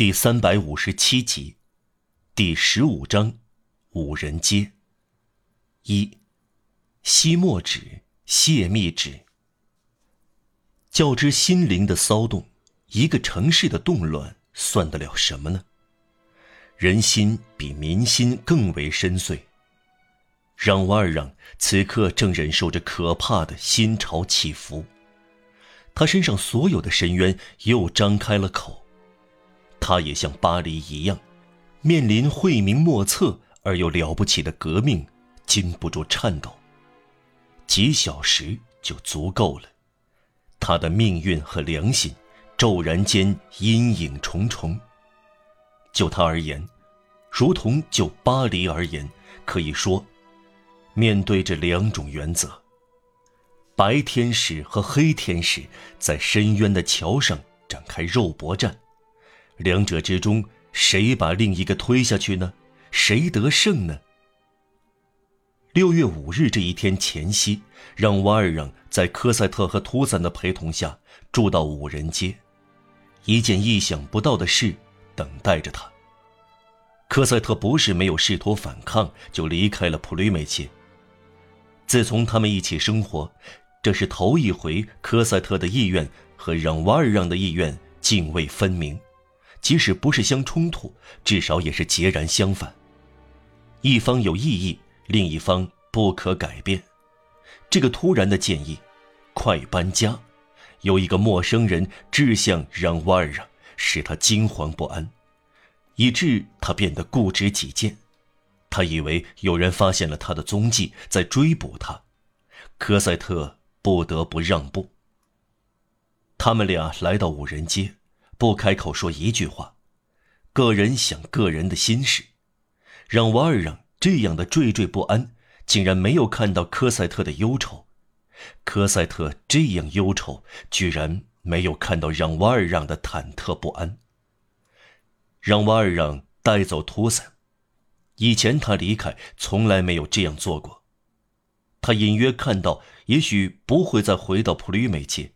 第三百五十七集，第十五章，五人街。一，吸墨纸，泄密纸。较之心灵的骚动，一个城市的动乱算得了什么呢？人心比民心更为深邃。让瓦尔让此刻正忍受着可怕的心潮起伏，他身上所有的深渊又张开了口。他也像巴黎一样，面临晦明莫测而又了不起的革命，禁不住颤抖。几小时就足够了。他的命运和良心，骤然间阴影重重。就他而言，如同就巴黎而言，可以说，面对这两种原则：白天使和黑天使在深渊的桥上展开肉搏战。两者之中，谁把另一个推下去呢？谁得胜呢？六月五日这一天前夕，让瓦尔让在科赛特和图森的陪同下住到五人街。一件意想不到的事等待着他。科赛特不是没有试图反抗，就离开了普吕美街。自从他们一起生活，这是头一回，科赛特的意愿和让瓦尔让的意愿泾渭分明。即使不是相冲突，至少也是截然相反。一方有异议，另一方不可改变。这个突然的建议，快搬家，有一个陌生人志向让瓦尔，使他惊惶不安，以致他变得固执己见。他以为有人发现了他的踪迹，在追捕他。科赛特不得不让步。他们俩来到五人街。不开口说一句话，个人想个人的心事，让瓦尔让这样的惴惴不安，竟然没有看到科赛特的忧愁；科赛特这样忧愁，居然没有看到让瓦尔让的忐忑不安。让瓦尔让带走托森，以前他离开从来没有这样做过。他隐约看到，也许不会再回到普吕美街，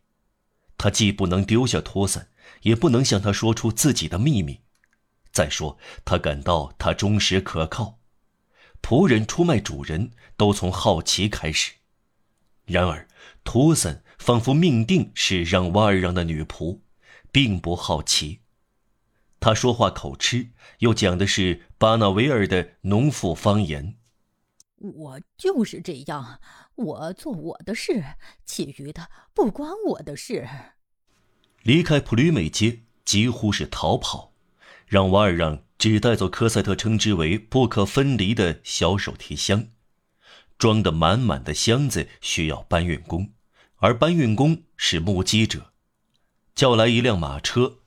他既不能丢下托森。也不能向他说出自己的秘密。再说，他感到他忠实可靠。仆人出卖主人，都从好奇开始。然而，图森仿佛命定是让瓦尔让的女仆，并不好奇。他说话口吃，又讲的是巴纳维尔的农妇方言。我就是这样，我做我的事，其余的不关我的事。离开普吕美街几乎是逃跑，让瓦尔让只带走科赛特称之为不可分离的小手提箱，装得满满的箱子需要搬运工，而搬运工是目击者，叫来一辆马车，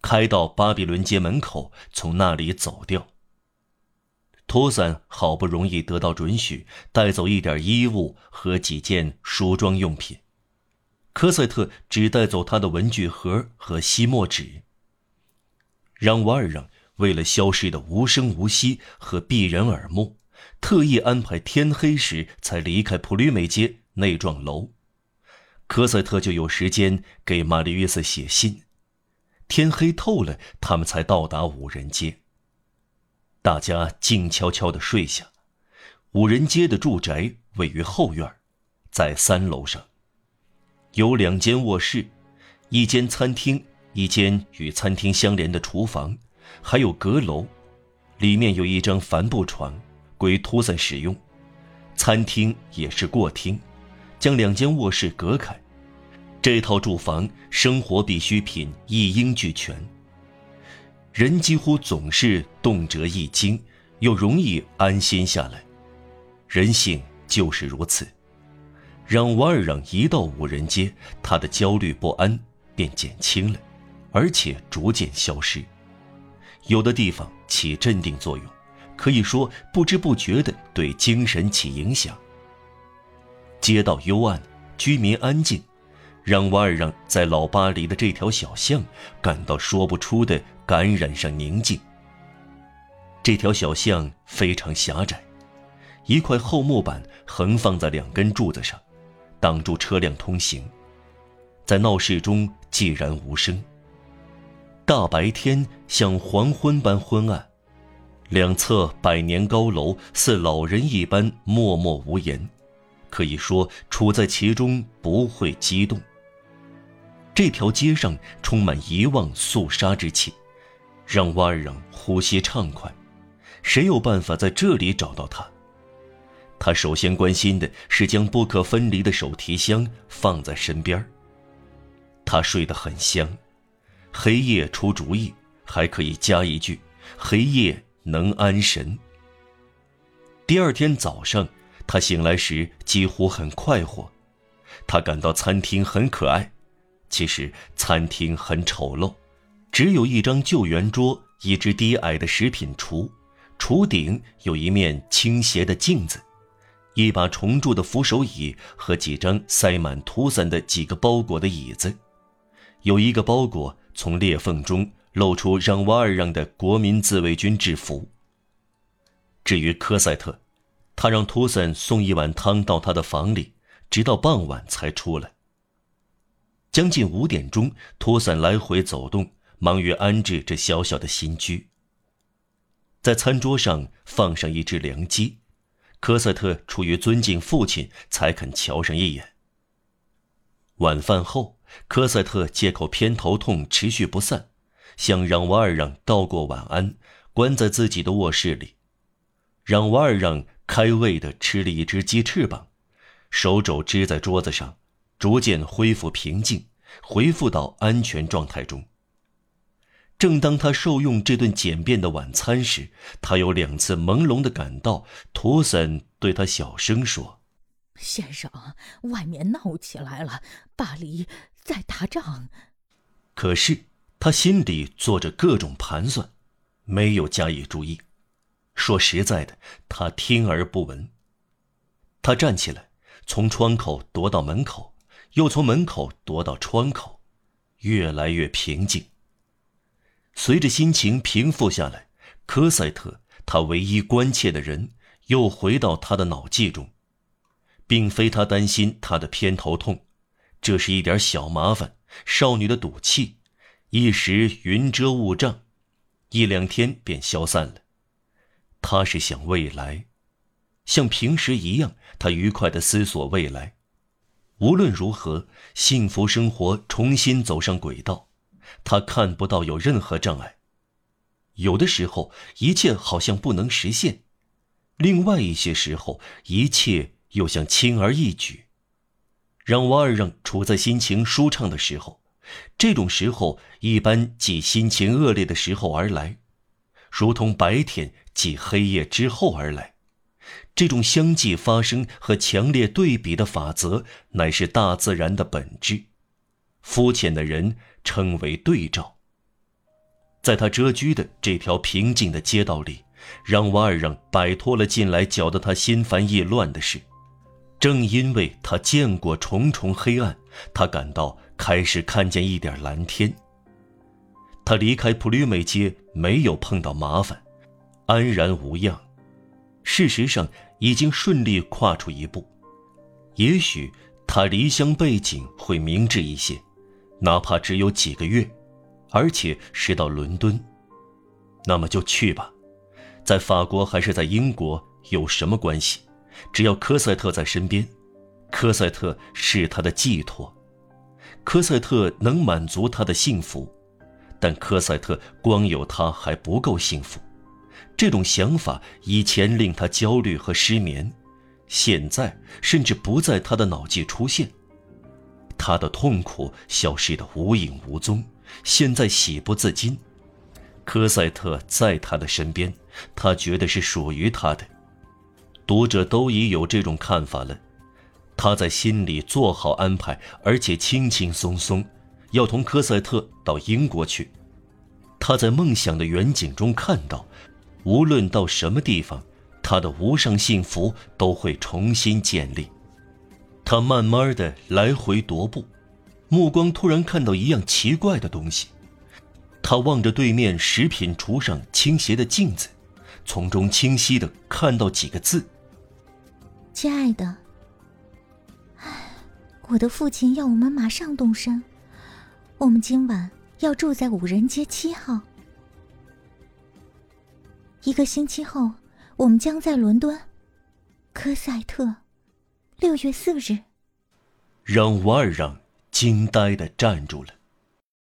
开到巴比伦街门口，从那里走掉。托森好不容易得到准许，带走一点衣物和几件梳妆用品。科赛特只带走他的文具盒和吸墨纸。让瓦尔让为了消失的无声无息和避人耳目，特意安排天黑时才离开普吕美街那幢楼。科赛特就有时间给玛丽约瑟写信。天黑透了，他们才到达五人街。大家静悄悄地睡下。五人街的住宅位于后院，在三楼上。有两间卧室，一间餐厅，一间与餐厅相连的厨房，还有阁楼，里面有一张帆布床，归托森使用。餐厅也是过厅，将两间卧室隔开。这套住房生活必需品一应俱全。人几乎总是动辄一惊，又容易安心下来。人性就是如此。让瓦尔让一到五人街，他的焦虑不安便减轻了，而且逐渐消失。有的地方起镇定作用，可以说不知不觉地对精神起影响。街道幽暗，居民安静，让瓦尔让在老巴黎的这条小巷感到说不出的感染上宁静。这条小巷非常狭窄，一块厚木板横放在两根柱子上。挡住车辆通行，在闹市中寂然无声。大白天像黄昏般昏暗，两侧百年高楼似老人一般默默无言，可以说处在其中不会激动。这条街上充满遗忘肃杀之气，让瓦尔让呼吸畅快。谁有办法在这里找到他？他首先关心的是将不可分离的手提箱放在身边。他睡得很香，黑夜出主意，还可以加一句：黑夜能安神。第二天早上，他醒来时几乎很快活，他感到餐厅很可爱，其实餐厅很丑陋，只有一张旧圆桌，一只低矮的食品橱，橱顶有一面倾斜的镜子。一把重铸的扶手椅和几张塞满涂散的几个包裹的椅子，有一个包裹从裂缝中露出让瓦尔让的国民自卫军制服。至于科赛特，他让图森送一碗汤到他的房里，直到傍晚才出来。将近五点钟，图森来回走动，忙于安置这小小的新居。在餐桌上放上一只凉鸡。科赛特出于尊敬父亲，才肯瞧上一眼。晚饭后，科赛特借口偏头痛持续不散，向让瓦尔让道过晚安，关在自己的卧室里。让瓦尔让开胃地吃了一只鸡翅膀，手肘支在桌子上，逐渐恢复平静，恢复到安全状态中。正当他受用这顿简便的晚餐时，他有两次朦胧的感到，图森对他小声说：“先生，外面闹起来了，巴黎在打仗。”可是他心里做着各种盘算，没有加以注意。说实在的，他听而不闻。他站起来，从窗口踱到门口，又从门口踱到窗口，越来越平静。随着心情平复下来，科赛特，他唯一关切的人，又回到他的脑际中，并非他担心他的偏头痛，这是一点小麻烦，少女的赌气，一时云遮雾障，一两天便消散了。他是想未来，像平时一样，他愉快地思索未来，无论如何，幸福生活重新走上轨道。他看不到有任何障碍。有的时候，一切好像不能实现；另外一些时候，一切又像轻而易举。让瓦尔让处在心情舒畅的时候，这种时候一般即心情恶劣的时候而来，如同白天即黑夜之后而来。这种相继发生和强烈对比的法则，乃是大自然的本质。肤浅的人。称为对照。在他蛰居的这条平静的街道里，让瓦尔让摆脱了近来搅得他心烦意乱的事。正因为他见过重重黑暗，他感到开始看见一点蓝天。他离开普吕美街，没有碰到麻烦，安然无恙。事实上，已经顺利跨出一步。也许他离乡背井会明智一些。哪怕只有几个月，而且是到伦敦，那么就去吧。在法国还是在英国有什么关系？只要科赛特在身边，科赛特是他的寄托，科赛特能满足他的幸福。但科赛特光有他还不够幸福。这种想法以前令他焦虑和失眠，现在甚至不在他的脑际出现。他的痛苦消失得无影无踪，现在喜不自禁。科赛特在他的身边，他觉得是属于他的。读者都已有这种看法了。他在心里做好安排，而且轻轻松松，要同科赛特到英国去。他在梦想的远景中看到，无论到什么地方，他的无上幸福都会重新建立。他慢慢的来回踱步，目光突然看到一样奇怪的东西。他望着对面食品橱上倾斜的镜子，从中清晰的看到几个字：“亲爱的，唉，我的父亲要我们马上动身。我们今晚要住在五人街七号。一个星期后，我们将在伦敦，科赛特，六月四日。让瓦尔让惊呆的站住了。